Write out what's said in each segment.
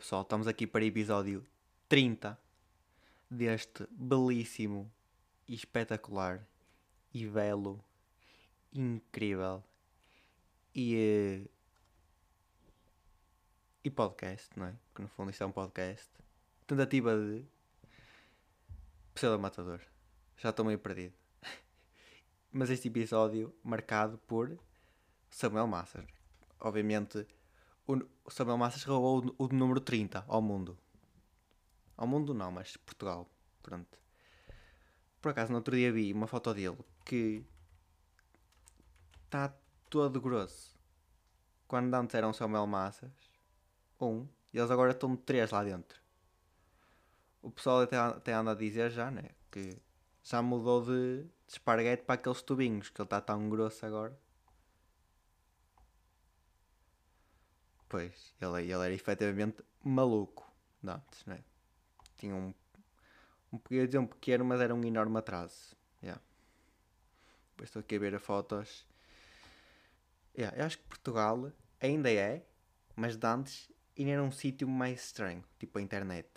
pessoal, estamos aqui para episódio 30 deste belíssimo espetacular e belo, incrível e, eh, e podcast, não é? Que no fundo isto é um podcast. Tentativa de Pseudo Matador. Já estou meio perdido. Mas este episódio marcado por Samuel Massas. Obviamente, o Samuel Massas roubou o, o número 30 ao mundo. Ao mundo não, mas Portugal. Pronto. Por acaso, no outro dia vi uma foto dele que está todo grosso. Quando antes eram Samuel Massas, um, e eles agora estão três lá dentro. O pessoal até, até anda a dizer já, né? Que já mudou de, de esparguete para aqueles tubinhos, que ele está tão grosso agora. Pois, ele, ele era efetivamente maluco de antes, né? Tinha um. Um, podia dizer um pequeno, mas era um enorme atraso. Yeah. Depois estou aqui a ver fotos. Yeah, eu acho que Portugal ainda é, mas de antes ainda era um sítio mais estranho, tipo a internet.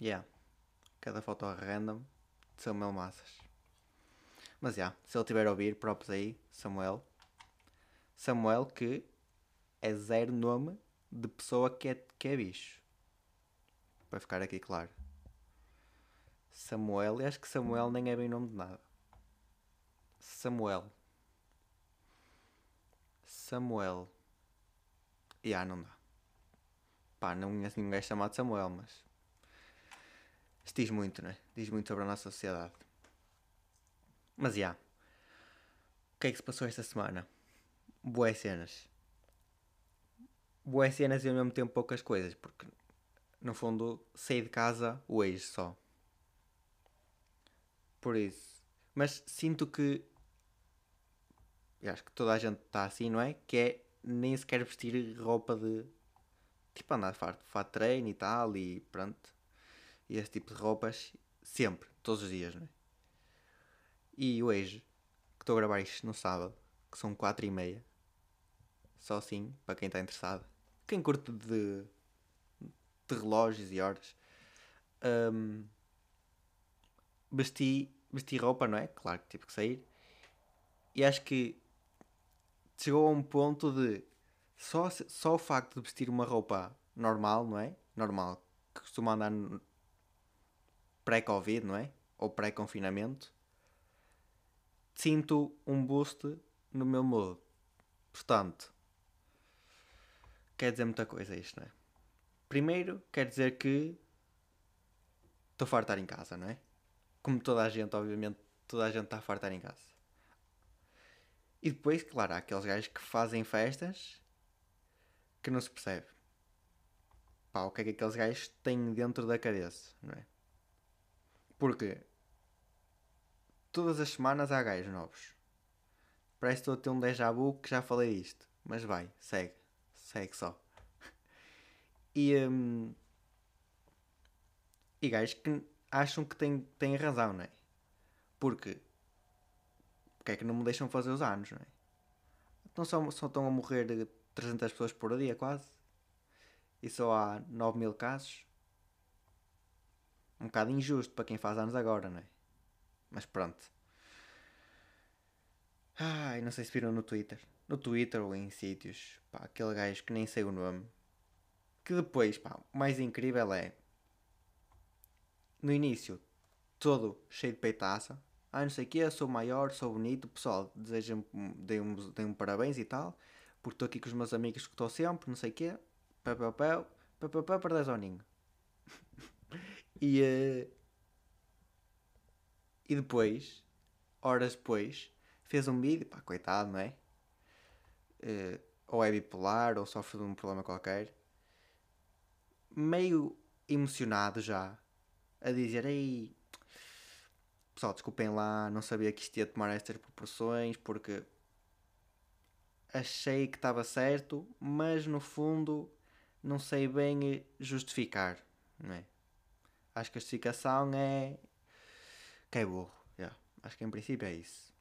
Yeah. Cada foto random de Samuel Massas. Mas já, yeah, se ele tiver a ouvir, props aí, Samuel. Samuel que é zero nome de pessoa que é, que é bicho. Para ficar aqui claro. Samuel, acho que Samuel nem é bem nome de nada. Samuel. Samuel. E ah, não dá. Pá, não conheço ninguém chamado Samuel, mas. Isto diz muito, né? Diz muito sobre a nossa sociedade. Mas já. Yeah. O que é que se passou esta semana? Boas cenas boas cenas e ao mesmo tempo poucas coisas, porque no fundo saí de casa hoje só. Por isso. Mas sinto que. Eu acho que toda a gente está assim, não é? Que é nem sequer vestir roupa de. Tipo andar de fato, fato treino e tal e pronto. E esse tipo de roupas sempre, todos os dias, não é? E hoje, que estou a gravar isto no sábado, que são 4 e meia, só assim, para quem está interessado quem curte de, de relógios e horas, um, vesti, vesti roupa, não é? Claro que tive que sair. E acho que chegou a um ponto de só, só o facto de vestir uma roupa normal, não é? Normal, que costuma andar pré-Covid, não é? Ou pré-confinamento, sinto um boost no meu mood. Portanto, quer dizer muita coisa isto, não é? Primeiro, quer dizer que estou farto de estar em casa, não é? Como toda a gente, obviamente, toda a gente está farto de estar em casa. E depois, claro, há aqueles gajos que fazem festas que não se percebe. Pá, o que é que aqueles gajos têm dentro da cabeça, não é? Porque todas as semanas há gajos novos. Parece que estou a ter um déjà vu que já falei disto. Mas vai, segue segue só. E, um, e gajos que acham que têm, têm razão, não é? Porque porque é que não me deixam fazer os anos, não é? Então só, só estão a morrer 300 pessoas por dia, quase. E só há 9 mil casos. Um bocado injusto para quem faz anos agora, não é? Mas pronto. Ai, não sei se viram no Twitter no Twitter ou em sítios, pá, aquele gajo que nem sei o nome, que depois, pá, o mais incrível é, no início, todo cheio de peitaça, ah, não sei o quê, sou maior, sou bonito, pessoal, desejam deem-me deem parabéns e tal, porque estou aqui com os meus amigos que estou sempre, não sei o quê, papapau, papapau, perdes ao ninho. e, uh, e depois, horas depois, fez um vídeo, pá, coitado, não é? Uh, ou é bipolar ou sofre de um problema qualquer, meio emocionado já, a dizer: Ei, pessoal, desculpem lá, não sabia que isto ia tomar estas proporções porque achei que estava certo, mas no fundo não sei bem justificar, não é? Acho que a justificação é que é burro, yeah. acho que em princípio é isso.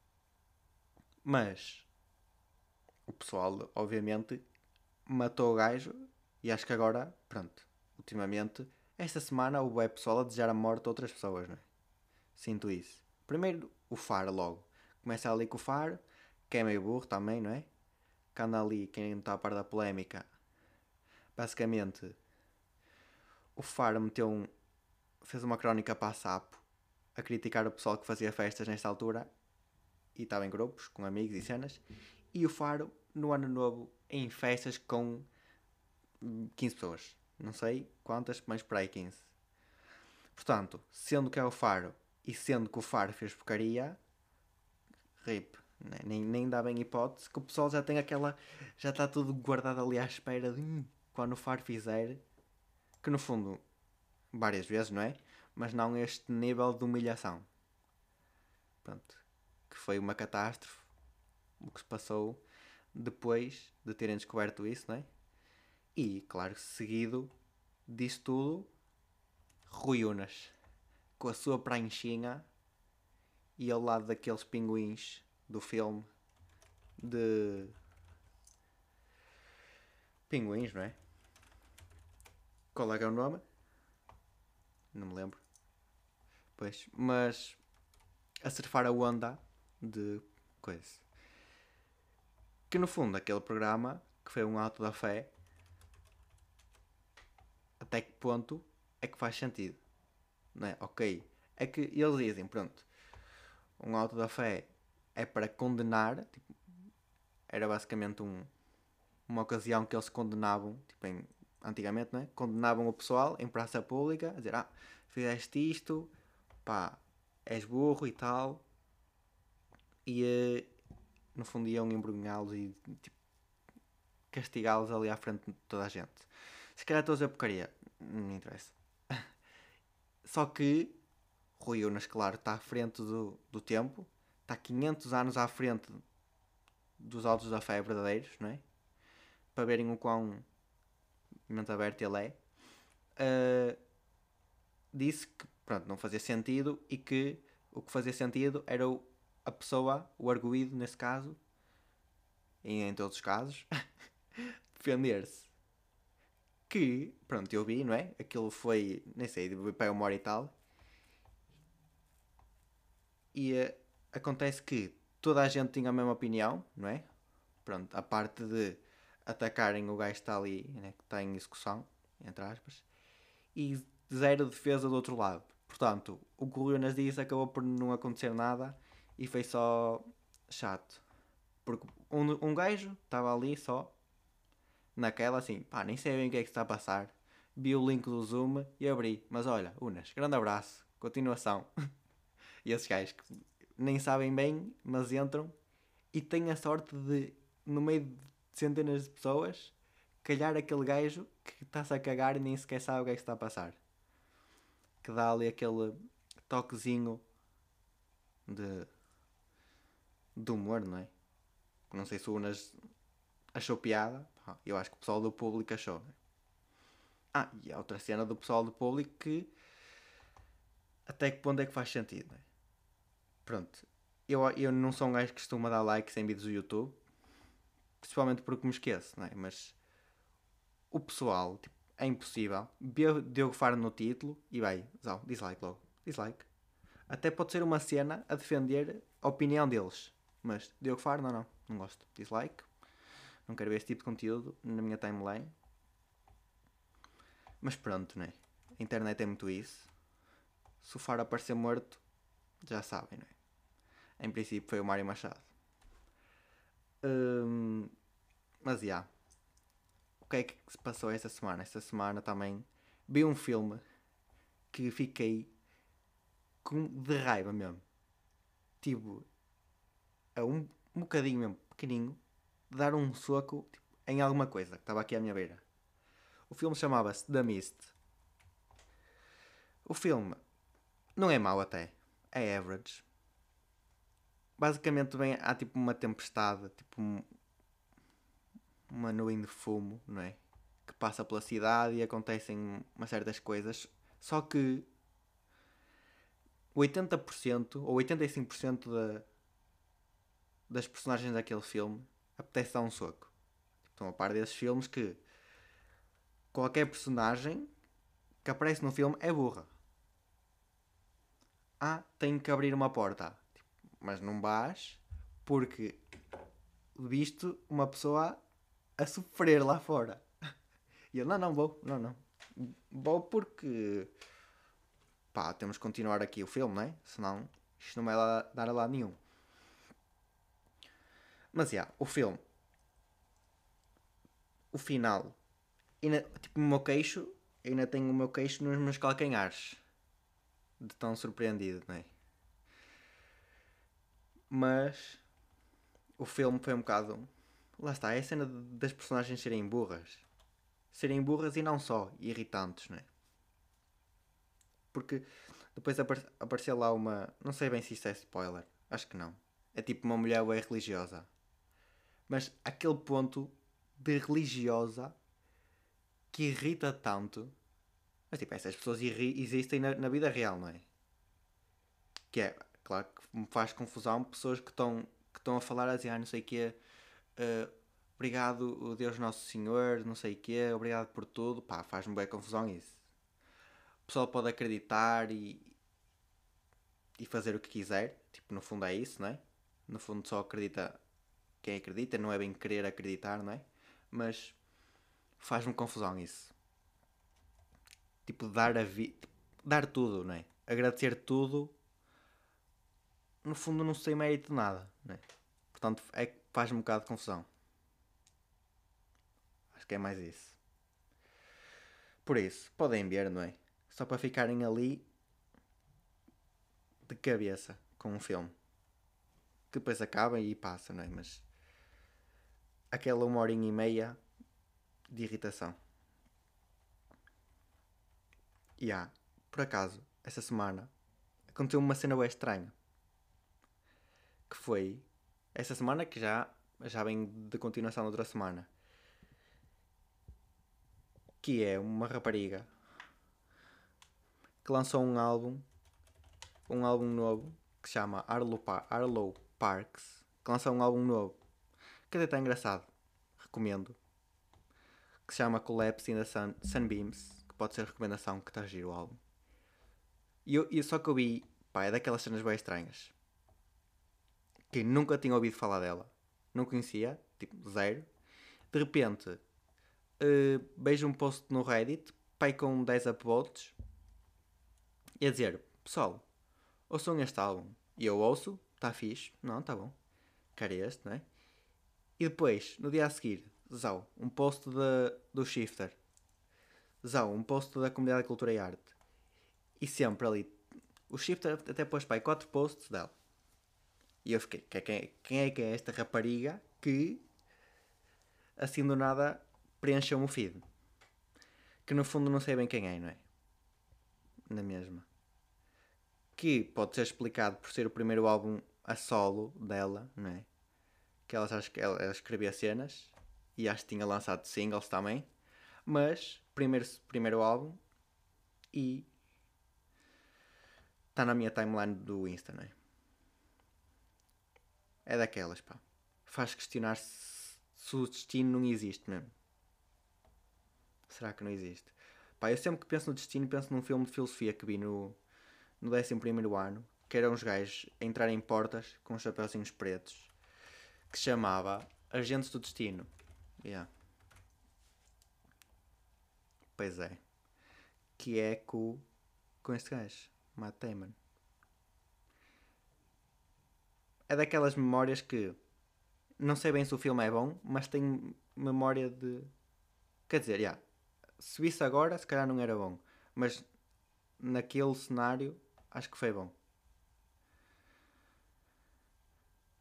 Mas o pessoal, obviamente, matou o gajo E acho que agora, pronto, ultimamente, esta semana houve é pessoal a desejar a morte a outras pessoas, não é? Sinto isso. Primeiro, o Faro logo. Começa ali com o Faro, que é meio burro também, não é? Que anda ali, quem não está a par da polémica. Basicamente, o Faro meteu um, fez uma crónica para a Sapo a criticar o pessoal que fazia festas nesta altura e estava em grupos, com amigos e cenas. E o Faro, no ano novo, em festas com 15 pessoas. Não sei quantas, mas por aí 15. Portanto, sendo que é o Faro e sendo que o Faro fez porcaria, rip. Né? Nem, nem dá bem hipótese que o pessoal já tem aquela. Já está tudo guardado ali à espera de hum, quando o Faro fizer. Que no fundo, várias vezes, não é? Mas não este nível de humilhação. Pronto. Que foi uma catástrofe. O que se passou depois de terem descoberto isso, não é? E, claro, seguido disso tudo, Rui Unas, com a sua pranchinha e ao lado daqueles pinguins do filme de pinguins, não é? Qual é que é o nome? Não me lembro. Pois, mas a surfar a onda de coisa. Que no fundo aquele programa que foi um ato da fé até que ponto é que faz sentido? Não é? Ok. É que eles dizem, pronto, um auto da fé é para condenar, tipo, era basicamente um, uma ocasião que eles condenavam, tipo, em, antigamente, não é? Condenavam o pessoal em praça pública, a dizer, ah, fizeste isto, pá, és burro e tal, e eh, no fundo iam embrulhá-los e tipo, castigá-los ali à frente de toda a gente. Se calhar estou a dizer porcaria, não me interessa. Só que Rui Unas, claro, está à frente do, do tempo, está 500 anos à frente dos autos da fé verdadeiros, não é? Para verem o quão mente aberta ele é. Uh, disse que pronto, não fazia sentido e que o que fazia sentido era o, a pessoa, o arguído nesse caso, e em todos os casos, defender-se que, pronto, eu vi, não é? Aquilo foi, nem sei, para uma hora e tal. E uh, acontece que toda a gente tinha a mesma opinião, não é? Pronto, a parte de atacarem o gajo que está ali, né, que está em execução, entre aspas, e zero defesa do outro lado. Portanto, o que o Leonas disse acabou por não acontecer nada e foi só chato. Porque um, um gajo estava ali só naquela assim, pá, nem sei bem o que é que está a passar. Vi o link do Zoom e abri. Mas olha, Unas, grande abraço, continuação. e esses gajos que nem sabem bem, mas entram e têm a sorte de, no meio de centenas de pessoas, calhar aquele gajo que está-se a cagar e nem sequer sabe o que é que está a passar. Que dá ali aquele toquezinho de, de humor, não é? Não sei se o Unas achou piada, eu acho que o pessoal do público achou. Né? Ah, e a outra cena do pessoal do público que até que ponto é que faz sentido, né? Pronto. Eu, eu não sou um gajo que costuma dar likes em vídeos do YouTube, principalmente porque me esqueço, né? Mas o pessoal, tipo, é impossível. Diogo Faro no título e vai, zau, dislike logo. Dislike. Até pode ser uma cena a defender a opinião deles. Mas Diogo Faro, não, não, não gosto. Dislike. Não quero ver esse tipo de conteúdo na minha timeline. Mas pronto, né? A internet é muito isso. Se o Faro aparecer morto, já sabem, não é? Em princípio foi o Mário Machado. Hum, mas já. Yeah. O que é que se passou esta semana? Esta semana também vi um filme que fiquei com, de raiva mesmo. Tipo, a um, um bocadinho mesmo, pequenino, dar um soco tipo, em alguma coisa que estava aqui à minha beira. O filme chamava-se The Mist. O filme não é mau até, é average. Basicamente vem, há tipo uma tempestade, tipo um, uma nuvem de fumo, não é? Que passa pela cidade e acontecem umas certas coisas. Só que 80% ou 85% da, das personagens daquele filme apetece dar um soco. Estão a par desses filmes que qualquer personagem que aparece no filme é burra. Ah, tenho que abrir uma porta. Mas não vais porque visto uma pessoa a sofrer lá fora. E eu, não, não vou, não, não. Vou porque pá, temos que continuar aqui o filme, não é? Senão isto não vai dar a lado nenhum. Mas já, yeah, o filme. O final. Ainda, tipo, o meu queixo. Ainda tenho o meu queixo nos meus calcanhares. De tão surpreendido, não é? Mas. O filme foi um bocado. Lá está, é a cena das personagens serem burras. Serem burras e não só, irritantes, não é? Porque depois apare apareceu lá uma. Não sei bem se isto é spoiler. Acho que não. É tipo uma mulher bem religiosa. Mas aquele ponto de religiosa que irrita tanto. Mas tipo, essas pessoas existem na, na, vida real, não é? Que é, claro que me faz confusão pessoas que estão que estão a falar assim, ah, não sei o quê. Uh, obrigado, Deus Nosso Senhor, não sei o quê, obrigado por tudo. Pá, faz-me bem confusão isso o pessoal pode acreditar e, e fazer o que quiser. Tipo, no fundo é isso, não é? No fundo só acredita quem acredita, não é bem querer acreditar, não é? Mas faz-me confusão isso. Tipo, dar a vida. Dar tudo, não é? Agradecer tudo. No fundo não sei mérito de nada, não é? Portanto, é, faz-me um bocado de confusão. Acho que é mais isso. Por isso, podem ver, não é? só para ficarem ali de cabeça com um filme que depois acaba e passa, não é? Mas aquela uma horinha e meia de irritação. E há, por acaso, essa semana aconteceu uma cena bem estranha. Que foi essa semana que já, já vem de continuação da outra semana. Que é uma rapariga que lançou um álbum, um álbum novo, que se chama Arlo, pa Arlo Parks, que lançou um álbum novo, que até está engraçado, recomendo, que se chama Collapse in the Sun, Sunbeams, que pode ser recomendação, que está giro o álbum. E, eu, e só que eu vi, pá, é daquelas cenas bem estranhas, que nunca tinha ouvido falar dela, não conhecia, tipo, zero. De repente, uh, vejo um post no Reddit, pai com 10 upvotes, e a dizer, pessoal, ouçam este álbum. E eu ouço, está fixe, não, está bom. Quero este, não é? E depois, no dia a seguir, Zau, um post de, do Shifter. Zau, um post da Comunidade de Cultura e Arte. E sempre ali, o Shifter até pôs pai quatro posts dela. E eu fiquei, quem, quem é que é esta rapariga que assim do nada preencheu-me o feed? Que no fundo não sei bem quem é, não é? na mesma. Que pode ser explicado por ser o primeiro álbum a solo dela, não é? Que ela, ela, ela escrevia cenas e acho que tinha lançado singles também. Mas, primeiro, primeiro álbum e está na minha timeline do Insta, não é? É daquelas, pá. Faz questionar se, se o destino não existe mesmo. Será que não existe? Pá, eu sempre que penso no destino, penso num filme de filosofia que vi no, no 11 ano, que eram uns gajos a entrar em portas com chapéuzinhos pretos, que chamava Agentes do Destino. Yeah. Pois é. Que é com, com este gajo, Matt Damon. É daquelas memórias que não sei bem se o filme é bom, mas tenho memória de. Quer dizer, yeah, se visse agora, se calhar não era bom. Mas naquele cenário, acho que foi bom.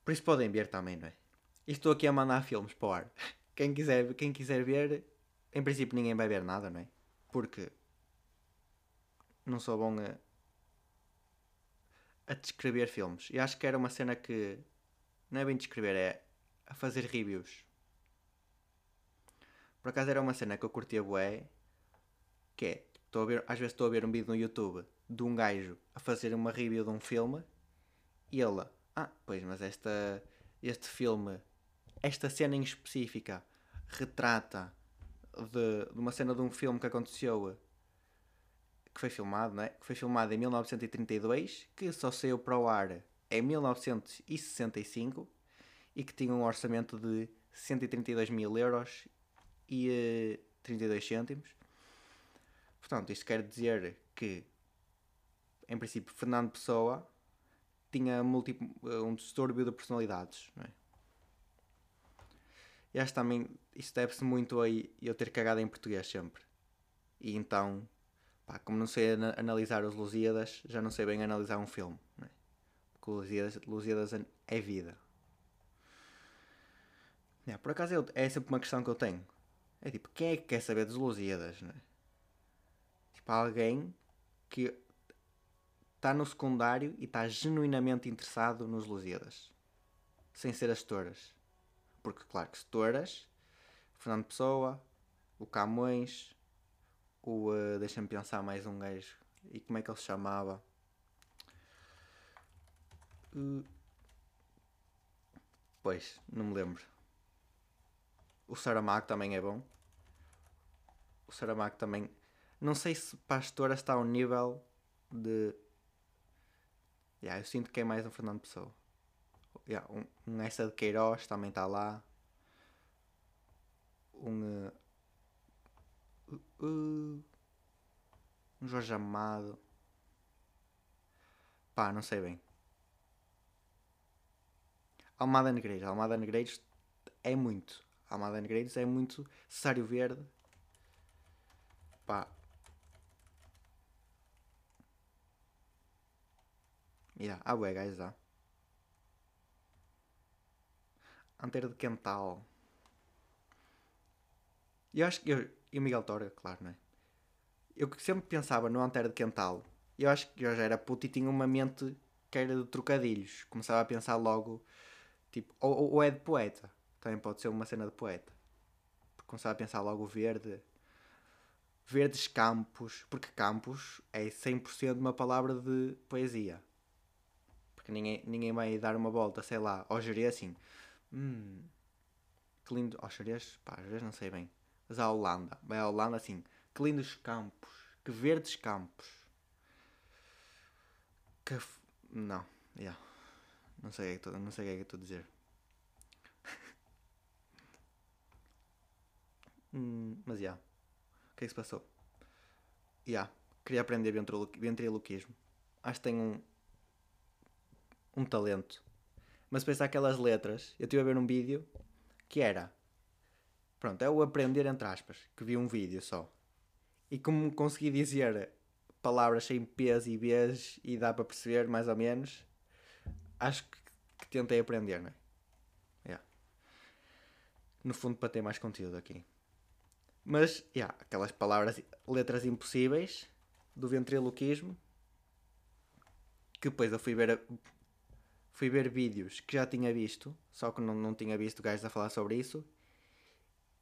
Por isso podem ver também, não é? Estou aqui a mandar filmes para o ar. Quem quiser, quem quiser ver, em princípio ninguém vai ver nada, não é? Porque não sou bom a, a descrever filmes. E acho que era uma cena que não é bem descrever, é a fazer reviews. Por acaso era uma cena que eu curtia bué, que é, a ver, às vezes estou a ver um vídeo no YouTube de um gajo a fazer uma review de um filme e ele, ah, pois, mas esta, este filme, esta cena em específica retrata de, de uma cena de um filme que aconteceu que foi filmado, né? Que foi filmado em 1932, que só saiu para o ar em 1965 e que tinha um orçamento de 132 mil euros e uh, 32 cêntimos. Portanto, isto quer dizer que, em princípio, Fernando Pessoa tinha um distúrbio de personalidades, não é? E acho também, isso deve-se muito a eu ter cagado em português sempre. E então, pá, como não sei analisar os Lusíadas, já não sei bem analisar um filme, não é? Porque Lusíadas, Lusíadas é vida. É, por acaso é sempre uma questão que eu tenho. É tipo, quem é que quer saber dos Lusíadas, não é? Tipo, alguém que está no secundário e está genuinamente interessado nos Lusíadas. Sem ser as touras. Porque, claro, que se touras, Fernando Pessoa, o Camões, o. Uh, Deixa-me pensar mais um gajo. E como é que ele se chamava? Uh, pois, não me lembro. O Saramago também é bom. O Saramago também. Não sei se Pastora está ao nível de. Yeah, eu sinto que é mais um Fernando Pessoa yeah, um, um essa de Queiroz também está lá. Um. Uh, uh, um Jorge Amado. Pá, não sei bem. Almada Negreiros. Almada Negreiros é muito. Almada Negreiros é muito. Cesário Verde. Pá. Yeah, há bué guys lá. Antero de Quental. Eu acho que. Eu, e o Miguel Torga, claro, não é? Eu sempre pensava no Antero de Quental. Eu acho que eu já era puto e tinha uma mente que era de trocadilhos. Começava a pensar logo. Tipo, ou, ou é de poeta. Também pode ser uma cena de poeta. Porque começava a pensar logo verde. Verdes campos. Porque campos é 100% uma palavra de poesia. Porque ninguém, ninguém vai dar uma volta, sei lá, ao gerir assim. Hum, que lindo. Oh, Xerez, pá, Xerez não sei bem. Mas a Holanda. Vai à Holanda assim. Que lindos campos. Que verdes campos. Que. F... Não. Yeah. Não sei o que é que estou a dizer. hum, mas já. Yeah. O que é que se passou? Já. Yeah. Queria aprender ventriloquismo. Acho que tenho um. Um talento mas depois há aquelas letras. Eu estive a ver um vídeo que era. Pronto, é o aprender entre aspas. Que vi um vídeo só. E como consegui dizer palavras sem P's e B's e dá para perceber mais ou menos, acho que, que tentei aprender, não é? Yeah. No fundo, para ter mais conteúdo aqui. Mas, yeah, aquelas palavras, letras impossíveis do ventriloquismo que depois eu fui ver fui ver vídeos que já tinha visto, só que não, não tinha visto gajos a falar sobre isso,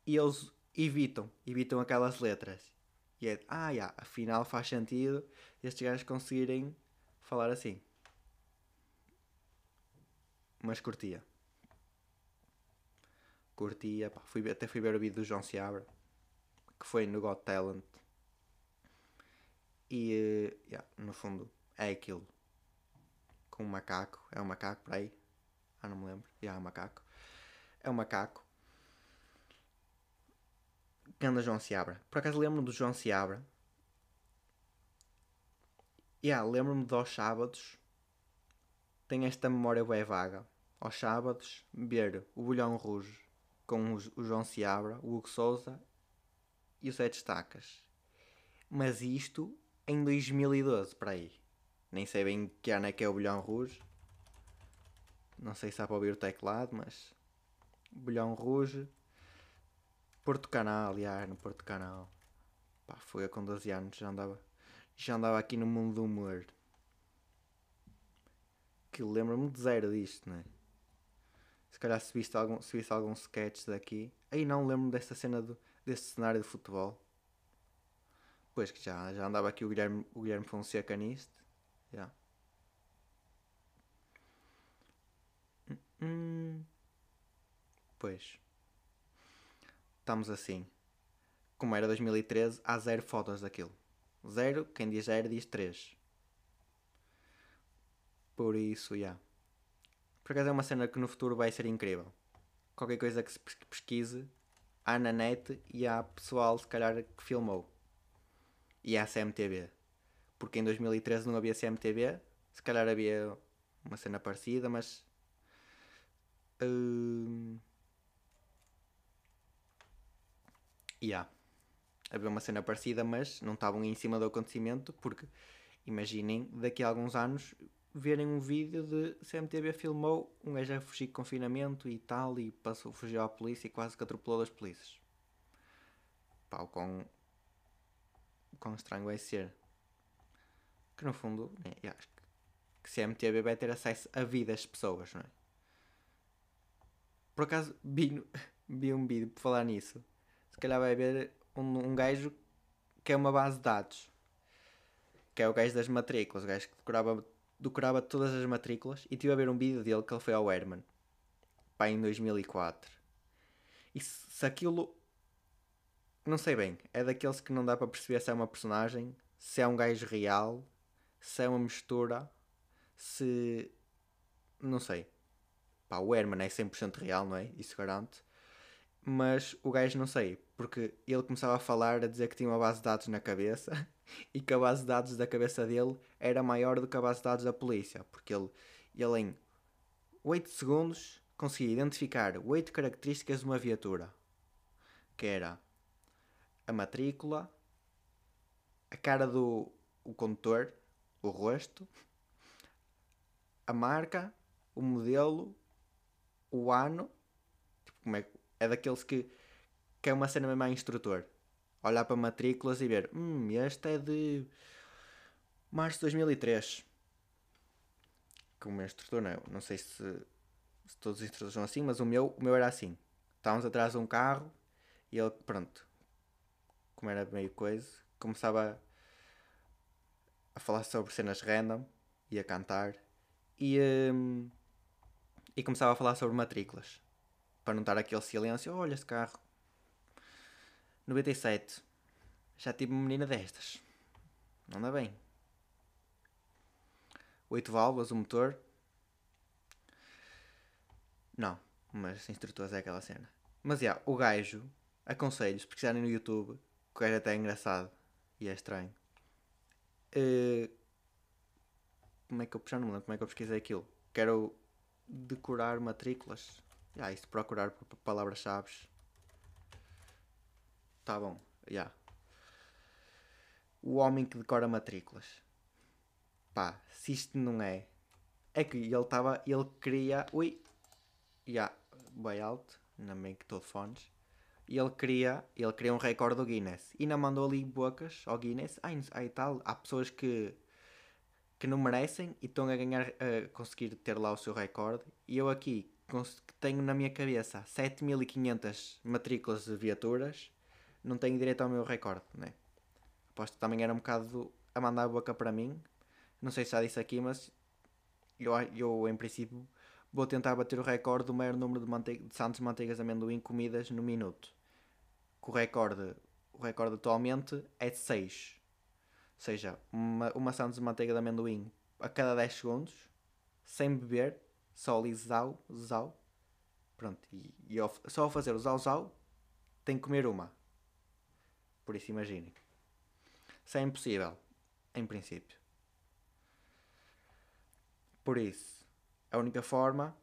e eles evitam, evitam aquelas letras. E é, ah, yeah, afinal faz sentido estes gajos conseguirem falar assim. Mas curtia. Curtia, pá, fui, até fui ver o vídeo do João Seabra, que foi no Got Talent. E, yeah, no fundo, é aquilo com um macaco. É um macaco por aí. Ah, não me lembro. Já, é um macaco. É um macaco. Que anda João Seabra. Por acaso lembro-me do João Seabra. Yeah, lembro-me de aos sábados. Tenho esta memória bem vaga. Aos sábados, ver o Bolhão Rouge com o João Seabra, o Hugo Souza e o Sete Estacas. Mas isto em 2012, para aí. Nem sei bem que ano é que é o Bolhão Rouge. Não sei se dá para ouvir o teclado, mas. Bolhão Rouge. Porto Canal, aliás, no Porto Canal. Pá, foi com 12 anos, já andava, já andava aqui no mundo do humor. Que lembra-me de zero disto, não é? Se calhar se viste algum, se viste algum sketch daqui. Aí não lembro dessa cena do, desse cenário de futebol. Pois que já, já andava aqui o Guilherme, o Guilherme Fonseca nisto. Yeah. Hum, pois. Estamos assim. como era 2013, há zero fotos daquilo. Zero, quem diz zero diz três. Por isso, já. Yeah. Por acaso é uma cena que no futuro vai ser incrível. Qualquer coisa que se pesquise, há na net e há pessoal, se calhar, que filmou. E há CMTV. Porque em 2013 não havia CMTV, se calhar havia uma cena parecida, mas. Uh... Yeah. Havia uma cena parecida, mas não estavam em cima do acontecimento, porque imaginem daqui a alguns anos verem um vídeo de CMTV filmou um gajo a fugir de confinamento e tal, e passou, fugiu à polícia e quase que atropelou das polícias. Quão, o quão estranho vai ser. Que no fundo, né, acho que, que CMTV vai ter acesso à vida das pessoas, não é? Por acaso, vi, vi um vídeo por falar nisso. Se calhar vai haver um, um gajo que é uma base de dados. Que é o gajo das matrículas, o gajo que decorava decorava todas as matrículas e tive a ver um vídeo dele que ele foi ao Herman. Pá, em 2004. E se, se aquilo. Não sei bem. É daqueles que não dá para perceber se é uma personagem, se é um gajo real, se é uma mistura, se. Não sei. Pá, o Herman é 100% real, não é? Isso garante. Mas o gajo não sei, porque ele começava a falar, a dizer que tinha uma base de dados na cabeça e que a base de dados da cabeça dele era maior do que a base de dados da polícia, porque ele, ele em 8 segundos conseguia identificar 8 características de uma viatura, que era a matrícula, a cara do o condutor, o rosto, a marca, o modelo, o ano, tipo, como é, é daqueles que, que é uma cena mesmo a instrutor olhar para matrículas e ver, hum, este é de março de 2003. Como meu instrutor, não, é? não sei se, se, todos os instrutores são assim, mas o meu, o meu era assim. Estávamos atrás de um carro e ele, pronto, como era meio coisa, começava a, falar sobre cenas random e a cantar e, um, e começava a falar sobre matrículas para não estar aquele silêncio. Olha esse carro, 97. Já tive uma menina destas. Não dá bem. 8 válvulas, o motor. Não, mas instrutores é aquela cena. Mas já, yeah, o gajo, aconselho, se pesquisarem no YouTube, o gajo até é engraçado e é estranho. Uh, como é que eu já como é que eu pesquisei aquilo? Quero decorar matrículas. Ah, isso procurar por palavras-chave Tá bom, já. Yeah. O homem que decora matrículas. Pá, se isto não é. É que ele estava. Ele queria. Ui! Já, yeah, bem alto. Ainda bem que estou de fones. E ele queria, ele queria um recorde do Guinness. E não mandou ali bocas ao Guinness. Ai, ai tal. Há pessoas que, que não merecem e estão a ganhar, a conseguir ter lá o seu recorde. E eu aqui tenho na minha cabeça 7500 matrículas de viaturas não tenho direito ao meu recorde, né? Aposto que também era um bocado a mandar a boca para mim. Não sei se já disse aqui, mas eu, eu em princípio vou tentar bater o recorde do maior número de, manteiga, de santos manteigas de amendoim comidas no minuto. o recorde, o recorde atualmente é de 6. Ou seja, uma, uma de manteiga de amendoim a cada 10 segundos, sem beber, só ali zau, zau. Pronto, e, e ao, só ao fazer o zau, zau, tem que comer uma. Por isso imaginem. Isso é impossível, em princípio. Por isso, a única forma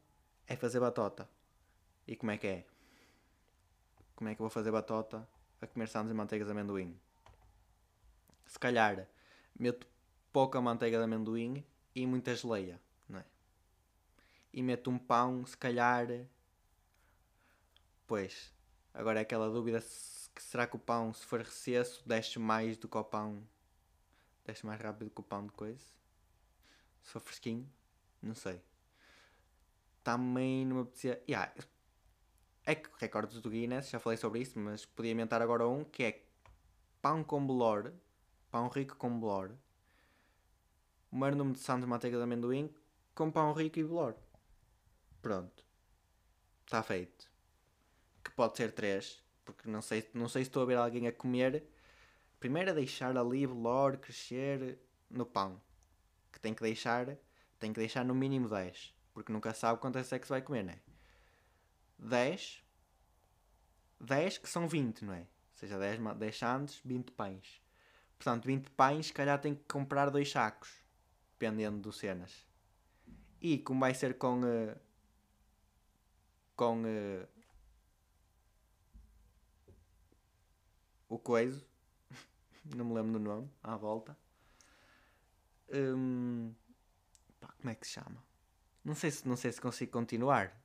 é fazer batota. E como é que é? Como é que eu vou fazer batota a comer sandes e manteigas de amendoim? Se calhar meto pouca manteiga de amendoim e muita geleia, não é? E meto um pão, se calhar. Pois, agora é aquela dúvida que será que o pão, se for recesso, desce mais do que o pão. Desce mais rápido que o pão de coisa? Se for fresquinho, não sei. Também não me apetecia. Yeah. É que recordes do Guinness, já falei sobre isso, mas podia inventar agora um que é pão com bolor, pão rico com bolor, o maior número de santos de manteiga de amendoim com pão rico e bolor. Pronto. Está feito. Que pode ser 3, porque não sei, não sei se estou a ver alguém a comer. Primeiro é deixar ali o lore crescer no pão. Que tem que deixar, tem que deixar no mínimo 10. Porque nunca sabe quantas é que se vai comer, não é? 10. 10 que são 20, não é? Ou seja, 10, 10 sandes, 20 pães. Portanto, 20 pães, se calhar tem que comprar dois sacos. Dependendo do cenas. E como vai ser com. Uh, com. Uh, o coiso. Não me lembro do nome. À volta. Um, pá, como é que se chama? Não sei se, não sei se consigo continuar.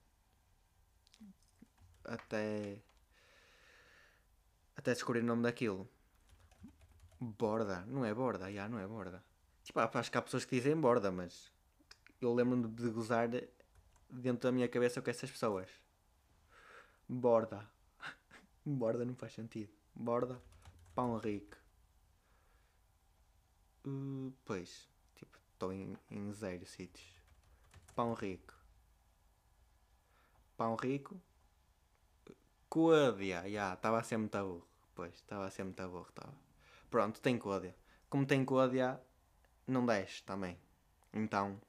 Até. Até descobrir o nome daquilo. Borda. Não é borda, já não é borda. Tipo, acho que há pessoas que dizem borda, mas eu lembro-me de gozar dentro da minha cabeça com essas pessoas. Borda. Borda não faz sentido. Borda. Pão rico. Uh, pois. Tipo, estou em, em zero sítios. Pão rico. Pão rico. Coadia. Já, yeah, estava a ser muito burro. Pois, estava a ser muito burro. Tava. Pronto, tem coadia. Como tem coadia, não desce também. Então,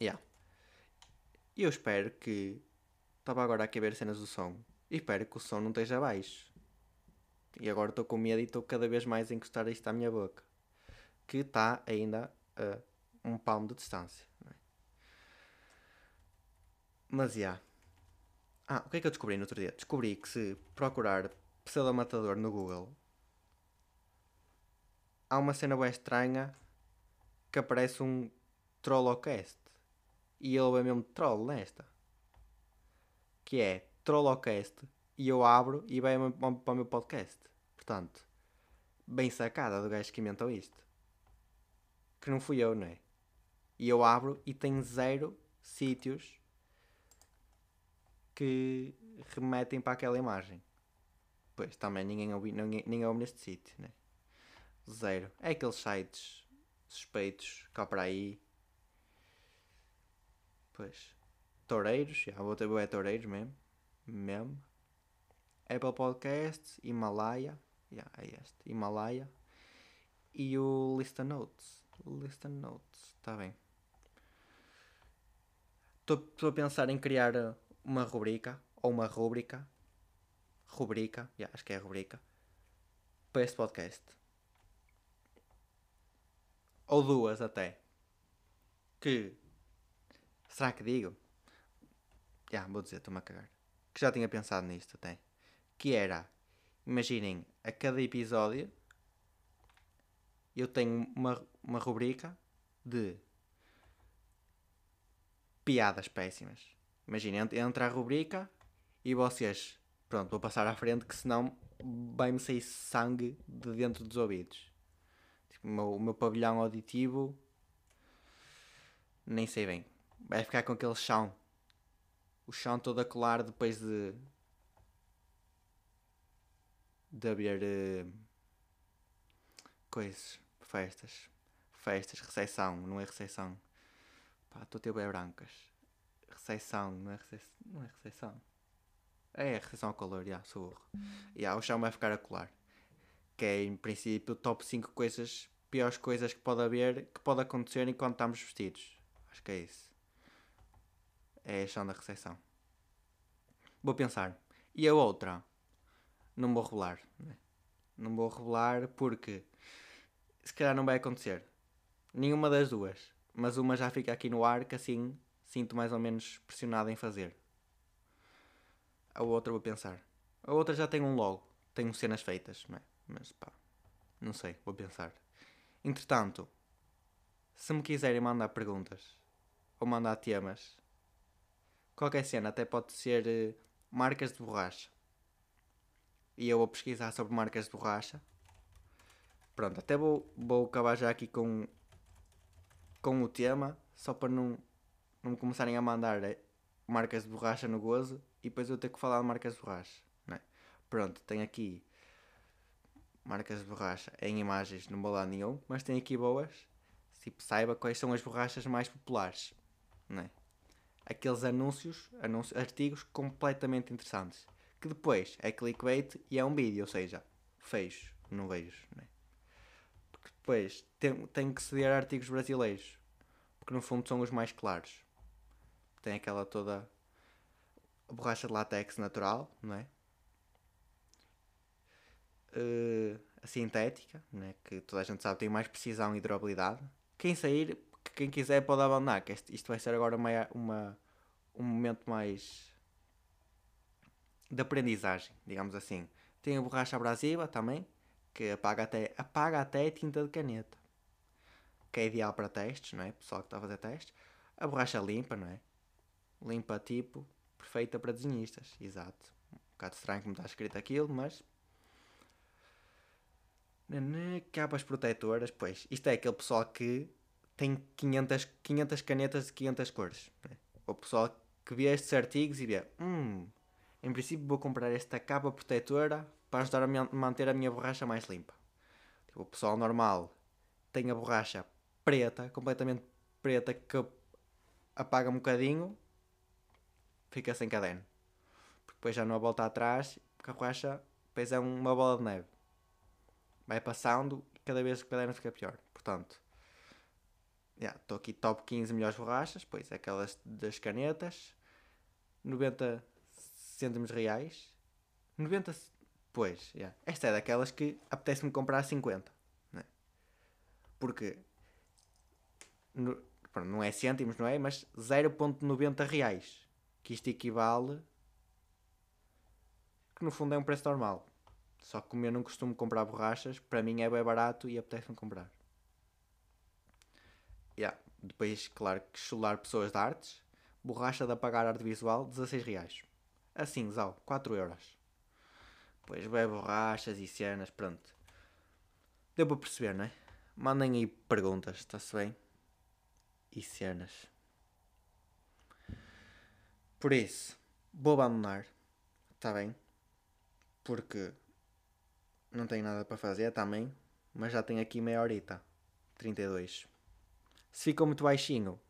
Yeah. E eu espero que. Estava agora aqui a ver cenas do som. E espero que o som não esteja baixo. E agora estou com medo e estou cada vez mais a encostar isto à minha boca. Que está ainda a um palmo de distância. Mas já. Yeah. Ah, o que é que eu descobri no outro dia? Descobri que se procurar pseudo-matador no Google há uma cena bem estranha que aparece um Trollocast. E ele é mesmo troll nesta. Que é Trollocast. E eu abro e vai para o meu podcast. Portanto, bem sacada do gajo que inventou isto. Que não fui eu, não é? E eu abro e tem zero sítios que remetem para aquela imagem. Pois, também ninguém ninguém, ninguém ouve neste sítio, né? Zero. É aqueles sites suspeitos cá para aí Pois. Toureiros, já vou ter é Toureiros mesmo. Mesmo. Apple Podcasts, Himalaya. Yeah, é este. Himalaya. E o Lista Notes. Lista Notes. Está bem. Estou a pensar em criar uma rubrica. Ou uma rubrica. Rubrica. Yeah, acho que é rubrica. Para este podcast. Ou duas até. Que Será que digo? Já, vou dizer, estou-me a cagar. Que já tinha pensado nisto até. Que era, imaginem, a cada episódio eu tenho uma, uma rubrica de piadas péssimas. Imaginem, entra a rubrica e vocês, pronto, vou passar à frente que senão vai-me sair sangue de dentro dos ouvidos. Tipo, o meu, meu pavilhão auditivo nem sei bem vai ficar com aquele chão. O chão todo a colar depois de. de haver. Uh, coisas. Festas. Festas. Recepção. Não é recepção. Pá, estou a ter bem brancas. Recepção. Não é recepção. Não é recepção. É, recepção ao calor, já, sou burro. Yeah, o chão vai ficar a colar. Que é, em princípio, top 5 coisas, piores coisas que pode haver, que pode acontecer enquanto estamos vestidos. Acho que é isso é a chão da recepção. Vou pensar. E a outra? Não vou revelar. Né? Não vou revelar porque se calhar não vai acontecer. Nenhuma das duas. Mas uma já fica aqui no ar que assim sinto mais ou menos pressionado em fazer. A outra vou pensar. A outra já tem um logo. Tenho cenas feitas, não é? Mas pá. Não sei, vou pensar. Entretanto, se me quiserem mandar perguntas ou mandar temas, qualquer cena, até pode ser uh, marcas de borracha. E eu vou pesquisar sobre marcas de borracha. Pronto, até vou, vou acabar já aqui com, com o tema, só para não, não me começarem a mandar eh, marcas de borracha no gozo e depois eu ter que falar de marcas de borracha. É? Pronto, tenho aqui marcas de borracha em imagens, não vou lá nenhum, mas tem aqui boas. Tipo, saiba quais são as borrachas mais populares. Não é? aqueles anúncios, anúncios, artigos completamente interessantes que depois é clickbait e é um vídeo, ou seja, fecho, não vejo, né? Porque depois tem, tem que ceder artigos brasileiros, porque no fundo são os mais claros. Tem aquela toda a borracha de látex natural, não é? Uh, a sintética, né? que toda a gente sabe tem mais precisão e durabilidade. Quem sair, quem quiser pode abandonar, que isto vai ser agora uma, uma, um momento mais de aprendizagem, digamos assim. Tem a borracha abrasiva também, que apaga até, apaga até tinta de caneta, que é ideal para testes, não é? Pessoal que está a fazer testes. A borracha limpa, não é? Limpa tipo, perfeita para desenhistas, exato. Um bocado estranho como está escrito aquilo, mas. Capas protetoras, pois. Isto é aquele pessoal que tem 500, 500 canetas de 500 cores. Né? O pessoal que vê estes artigos e vê, hum, em princípio vou comprar esta capa protetora para ajudar a manter a minha borracha mais limpa. Tipo, o pessoal normal tem a borracha preta, completamente preta, que apaga um bocadinho, fica sem caderno. Porque depois já não a volta atrás, porque a borracha depois é uma bola de neve. Vai passando e cada vez o caderno fica pior. Portanto, estou yeah, aqui top 15 melhores borrachas, pois aquelas das canetas, 90 cêntimos reais. 90. Pois, yeah. esta é daquelas que apetece-me comprar 50. Né? Porque. No, não é cêntimos, não é? Mas 0,90 reais. Que isto equivale. Que no fundo é um preço normal. Só que como eu não costumo comprar borrachas, para mim é bem barato e apetece-me comprar. Yeah. Depois, claro, que chular pessoas de artes. Borracha de apagar arte visual, 16 reais. Assim, Zau, 4 euros. Pois bem, borrachas e cenas, pronto. Deu para perceber, não é? Mandem aí perguntas, está-se bem? E cenas. Por isso, vou abandonar, está bem? Porque não tenho nada para fazer também, mas já tenho aqui meia horita. 32. Se ficou muito baixinho,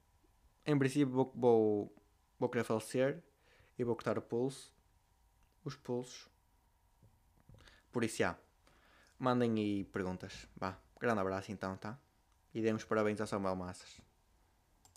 em princípio vou, vou, vou querer falecer e vou cortar o pulso, os pulsos. Por isso, já. Mandem aí perguntas. Vá. Grande abraço então, tá? E demos parabéns ao Samuel Massas.